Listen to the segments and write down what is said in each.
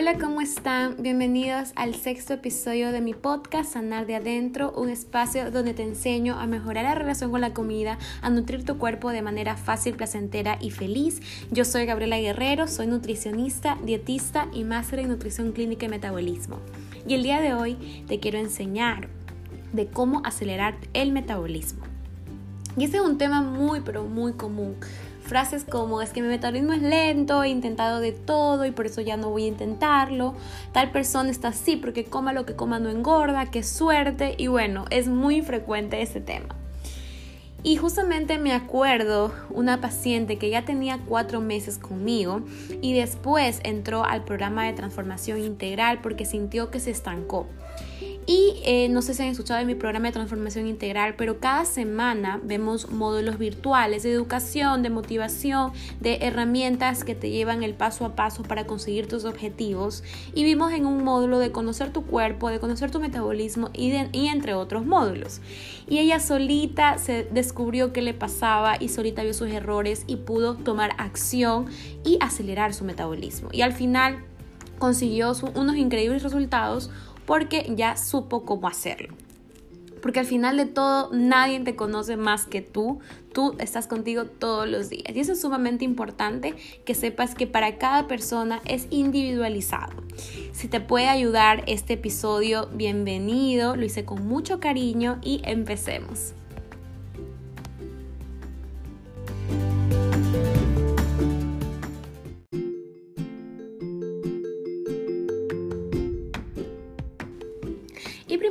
Hola, ¿cómo están? Bienvenidos al sexto episodio de mi podcast Sanar de Adentro, un espacio donde te enseño a mejorar la relación con la comida, a nutrir tu cuerpo de manera fácil, placentera y feliz. Yo soy Gabriela Guerrero, soy nutricionista, dietista y máster en nutrición clínica y metabolismo. Y el día de hoy te quiero enseñar de cómo acelerar el metabolismo. Y este es un tema muy, pero muy común Frases como es que mi metabolismo es lento, he intentado de todo y por eso ya no voy a intentarlo. Tal persona está así porque coma lo que coma no engorda, qué suerte. Y bueno, es muy frecuente este tema. Y justamente me acuerdo una paciente que ya tenía cuatro meses conmigo y después entró al programa de transformación integral porque sintió que se estancó. Y eh, no sé si han escuchado de mi programa de transformación integral, pero cada semana vemos módulos virtuales de educación, de motivación, de herramientas que te llevan el paso a paso para conseguir tus objetivos. Y vimos en un módulo de conocer tu cuerpo, de conocer tu metabolismo y, y entre otros módulos. Y ella solita se descubrió qué le pasaba y solita vio sus errores y pudo tomar acción y acelerar su metabolismo. Y al final consiguió unos increíbles resultados porque ya supo cómo hacerlo. Porque al final de todo nadie te conoce más que tú. Tú estás contigo todos los días. Y eso es sumamente importante que sepas que para cada persona es individualizado. Si te puede ayudar este episodio, bienvenido. Lo hice con mucho cariño y empecemos.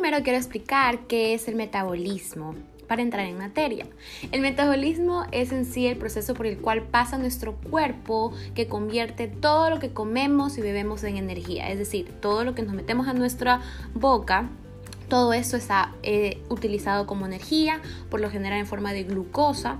Primero quiero explicar qué es el metabolismo para entrar en materia. El metabolismo es en sí el proceso por el cual pasa nuestro cuerpo que convierte todo lo que comemos y bebemos en energía, es decir, todo lo que nos metemos a nuestra boca todo eso está eh, utilizado como energía, por lo general en forma de glucosa,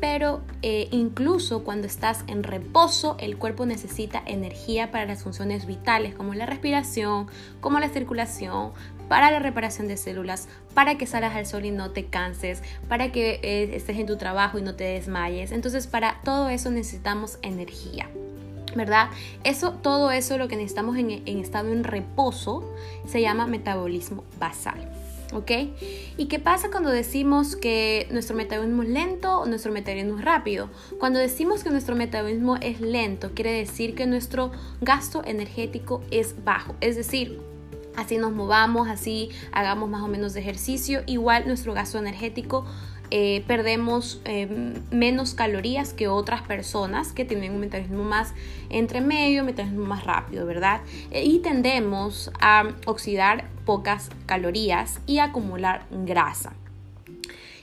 pero eh, incluso cuando estás en reposo, el cuerpo necesita energía para las funciones vitales como la respiración, como la circulación, para la reparación de células, para que salgas al sol y no te canses, para que eh, estés en tu trabajo y no te desmayes. Entonces, para todo eso necesitamos energía. ¿Verdad? Eso, todo eso, lo que necesitamos en, estado en reposo, se llama metabolismo basal. ¿Ok? ¿Y qué pasa cuando decimos que nuestro metabolismo es lento o nuestro metabolismo es rápido? Cuando decimos que nuestro metabolismo es lento, quiere decir que nuestro gasto energético es bajo. Es decir, así nos movamos, así hagamos más o menos ejercicio, igual nuestro gasto energético eh, perdemos eh, menos calorías que otras personas que tienen un metabolismo más entre medio, metabolismo más rápido, ¿verdad? Eh, y tendemos a oxidar pocas calorías y acumular grasa.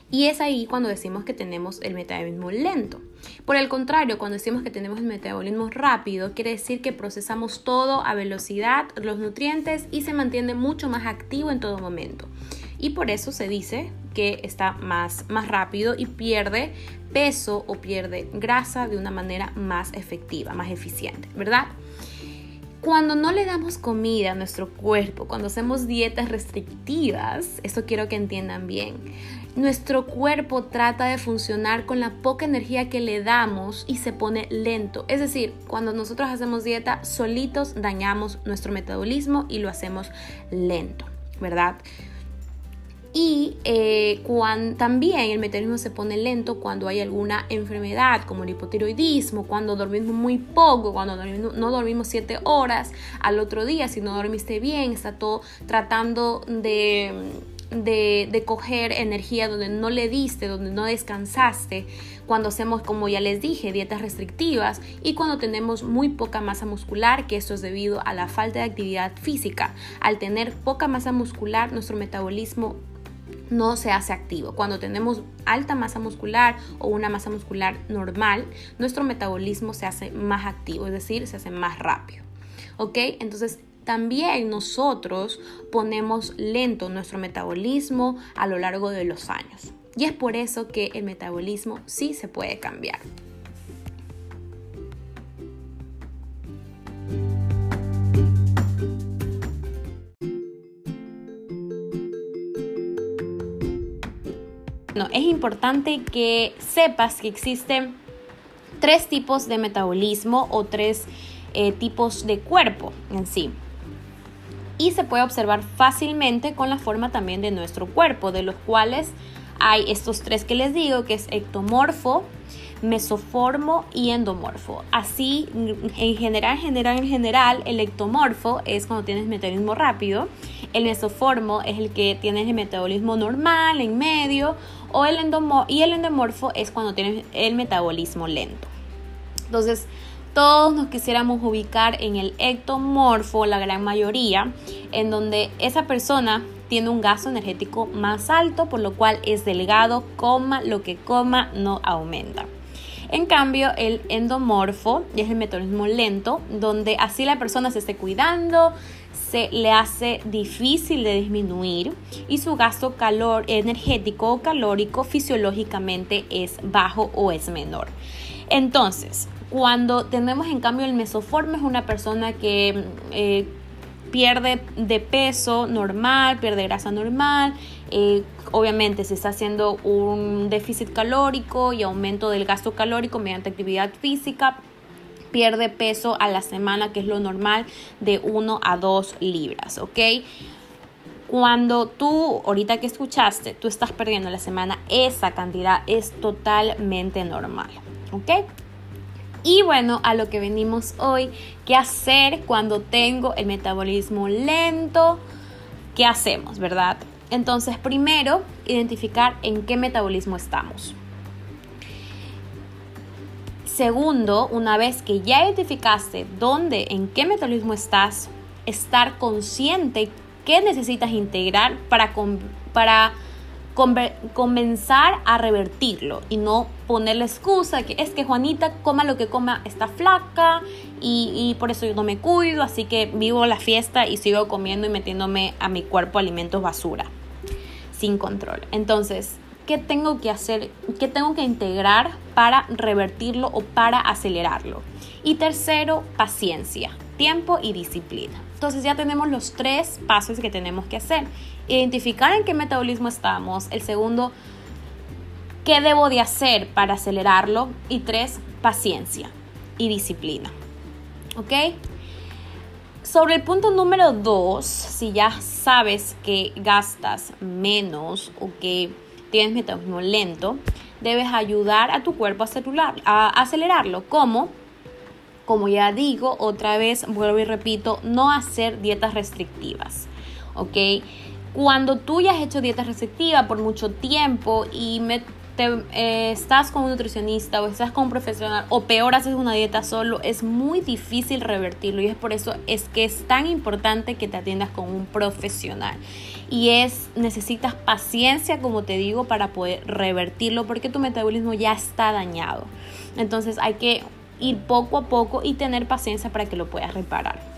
Y es ahí cuando decimos que tenemos el metabolismo lento. Por el contrario, cuando decimos que tenemos el metabolismo rápido, quiere decir que procesamos todo a velocidad, los nutrientes y se mantiene mucho más activo en todo momento. Y por eso se dice que está más, más rápido y pierde peso o pierde grasa de una manera más efectiva, más eficiente, ¿verdad? Cuando no le damos comida a nuestro cuerpo, cuando hacemos dietas restrictivas, esto quiero que entiendan bien, nuestro cuerpo trata de funcionar con la poca energía que le damos y se pone lento. Es decir, cuando nosotros hacemos dieta, solitos dañamos nuestro metabolismo y lo hacemos lento, ¿verdad? Y eh, también el metabolismo se pone lento cuando hay alguna enfermedad como el hipotiroidismo, cuando dormimos muy poco, cuando no dormimos 7 horas al otro día, si no dormiste bien, está todo tratando de, de, de coger energía donde no le diste, donde no descansaste, cuando hacemos, como ya les dije, dietas restrictivas y cuando tenemos muy poca masa muscular, que esto es debido a la falta de actividad física. Al tener poca masa muscular, nuestro metabolismo no se hace activo. Cuando tenemos alta masa muscular o una masa muscular normal, nuestro metabolismo se hace más activo, es decir, se hace más rápido. ¿Ok? Entonces, también nosotros ponemos lento nuestro metabolismo a lo largo de los años. Y es por eso que el metabolismo sí se puede cambiar. Importante que sepas que existen tres tipos de metabolismo o tres eh, tipos de cuerpo en sí. Y se puede observar fácilmente con la forma también de nuestro cuerpo, de los cuales hay estos tres que les digo, que es ectomorfo, mesoformo y endomorfo. Así, en general, general, en general, el ectomorfo es cuando tienes metabolismo rápido, el mesoformo es el que tienes el metabolismo normal, en medio, o el y el endomorfo es cuando tienes el metabolismo lento. Entonces, todos nos quisiéramos ubicar en el ectomorfo, la gran mayoría, en donde esa persona tiene un gasto energético más alto, por lo cual es delgado, coma lo que coma, no aumenta. En cambio, el endomorfo es el metabolismo lento, donde así la persona se esté cuidando, se le hace difícil de disminuir y su gasto calor energético o calórico fisiológicamente es bajo o es menor. Entonces, cuando tenemos en cambio el mesoforme es una persona que eh, pierde de peso normal, pierde grasa normal, eh, obviamente se está haciendo un déficit calórico y aumento del gasto calórico mediante actividad física, pierde peso a la semana, que es lo normal, de 1 a 2 libras, ¿ok? Cuando tú, ahorita que escuchaste, tú estás perdiendo la semana esa cantidad, es totalmente normal, ¿ok? Y bueno, a lo que venimos hoy, ¿qué hacer cuando tengo el metabolismo lento? ¿Qué hacemos, verdad? Entonces, primero, identificar en qué metabolismo estamos. Segundo, una vez que ya identificaste dónde, en qué metabolismo estás, estar consciente qué necesitas integrar para, para comenzar a revertirlo y no poner la excusa que es que Juanita coma lo que coma está flaca y, por eso yo no me cuido, así que vivo la fiesta y sigo comiendo y metiéndome a mi cuerpo alimentos basura sin control. Entonces, ¿qué tengo que hacer? ¿Qué tengo que integrar para revertirlo o para acelerarlo? Y tercero, paciencia, tiempo y disciplina. Entonces ya tenemos los tres pasos que tenemos que hacer identificar en qué metabolismo estamos. El segundo, qué debo de hacer para acelerarlo. Y tres, paciencia y disciplina. ¿Ok? Sobre el punto número dos, si ya sabes que gastas menos o que tienes metabolismo lento, debes ayudar a tu cuerpo a, celular, a acelerarlo. ¿Cómo? Como ya digo, otra vez vuelvo y repito, no hacer dietas restrictivas. ¿Ok? Cuando tú ya has hecho dieta receptiva por mucho tiempo y eh, estás con un nutricionista o estás con un profesional o peor haces una dieta solo, es muy difícil revertirlo y es por eso es que es tan importante que te atiendas con un profesional. Y es, necesitas paciencia, como te digo, para poder revertirlo porque tu metabolismo ya está dañado. Entonces hay que ir poco a poco y tener paciencia para que lo puedas reparar.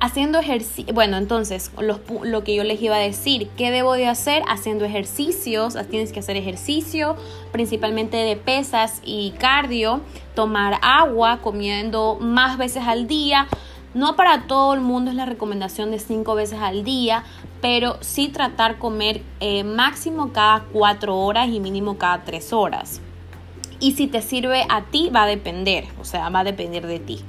Haciendo ejercicio, bueno, entonces lo que yo les iba a decir, ¿qué debo de hacer? Haciendo ejercicios, tienes que hacer ejercicio, principalmente de pesas y cardio, tomar agua, comiendo más veces al día. No para todo el mundo es la recomendación de cinco veces al día, pero sí tratar comer eh, máximo cada cuatro horas y mínimo cada tres horas. Y si te sirve a ti, va a depender, o sea, va a depender de ti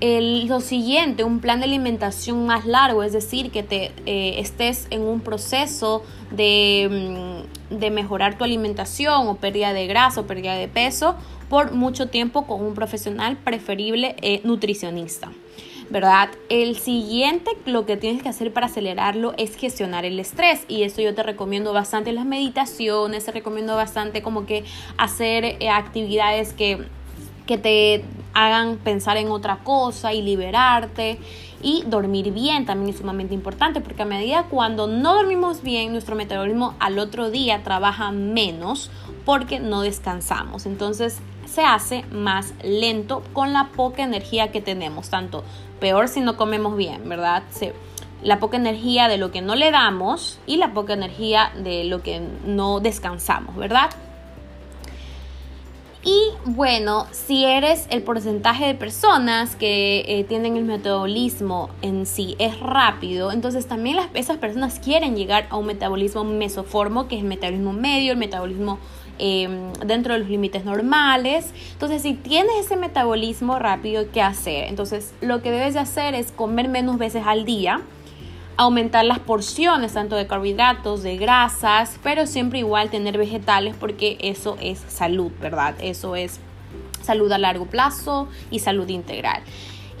lo siguiente, un plan de alimentación más largo, es decir, que te eh, estés en un proceso de, mm, de, mejorar tu alimentación o pérdida de grasa o pérdida de peso por mucho tiempo con un profesional preferible eh, nutricionista. ¿Verdad? El siguiente, lo que tienes que hacer para acelerarlo es gestionar el estrés. Y eso yo te recomiendo bastante las meditaciones, te recomiendo bastante como que hacer eh, actividades que que te hagan pensar en otra cosa y liberarte. Y dormir bien también es sumamente importante porque a medida cuando no dormimos bien, nuestro metabolismo al otro día trabaja menos porque no descansamos. Entonces se hace más lento con la poca energía que tenemos. Tanto peor si no comemos bien, ¿verdad? la poca energía de lo que no le damos y la poca energía de lo que no descansamos, ¿verdad? Y bueno, si eres el porcentaje de personas que eh, tienen el metabolismo en sí es rápido, entonces también esas personas quieren llegar a un metabolismo mesoformo, que es el metabolismo medio, el metabolismo em, dentro de los límites normales. Entonces, si tienes ese metabolismo rápido, ¿qué hacer? Entonces, lo que debes de hacer es comer menos veces al día aumentar las porciones tanto de carbohidratos, de grasas, pero siempre igual tener vegetales porque eso es salud, ¿verdad? Eso es salud a largo plazo y salud integral.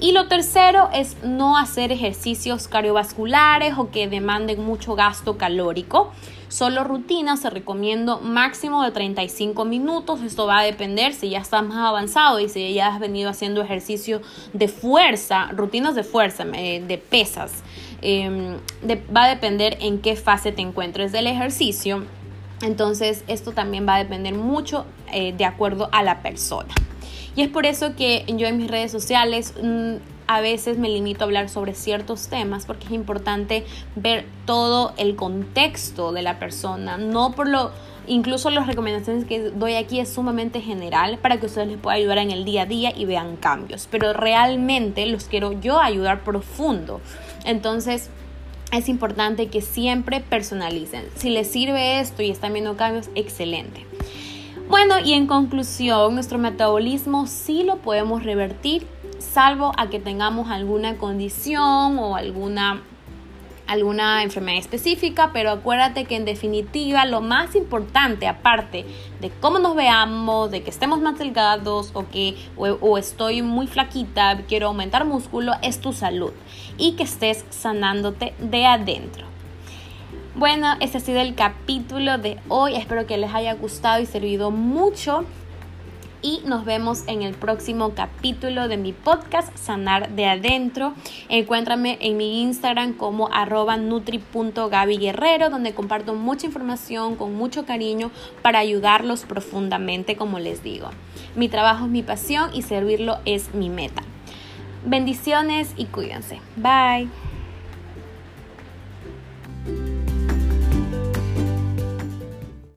Y lo tercero es no hacer ejercicios cardiovasculares o que demanden mucho gasto calórico. Solo rutinas, se recomiendo máximo de 35 minutos. Esto va a depender si ya estás más avanzado y si ya has venido haciendo ejercicio de fuerza, rutinas de fuerza, eh, de pesas. Em, va a depender en qué fase te encuentres del ejercicio. Entonces esto también va a depender mucho eh, de acuerdo a la persona. Y es por eso que yo en mis redes sociales mm, a veces me limito a hablar sobre ciertos temas porque es importante ver todo el contexto de la persona, no por lo incluso las recomendaciones que doy aquí es sumamente general para que ustedes les pueda ayudar en el día a día y vean cambios, pero realmente los quiero yo ayudar profundo. Entonces, es importante que siempre personalicen. Si les sirve esto y están viendo cambios, excelente. Bueno, y en conclusión, nuestro metabolismo sí lo podemos revertir salvo a que tengamos alguna condición o alguna alguna enfermedad específica, pero acuérdate que en definitiva lo más importante, aparte de cómo nos veamos, de que estemos más delgados o que o, estoy muy flaquita, quiero aumentar músculo, es tu salud y que estés sanándote de adentro. Bueno, este ha sido el capítulo de hoy. Espero que les haya gustado y servido mucho y nos vemos en el próximo capítulo de mi podcast Sanar de Adentro. Encuéntrame en mi Instagram como arroba donde comparto mucha información con mucho cariño para ayudarlos profundamente como les digo. Mi trabajo es mi pasión y servirlo es mi meta. Bendiciones y cuídense. Bye.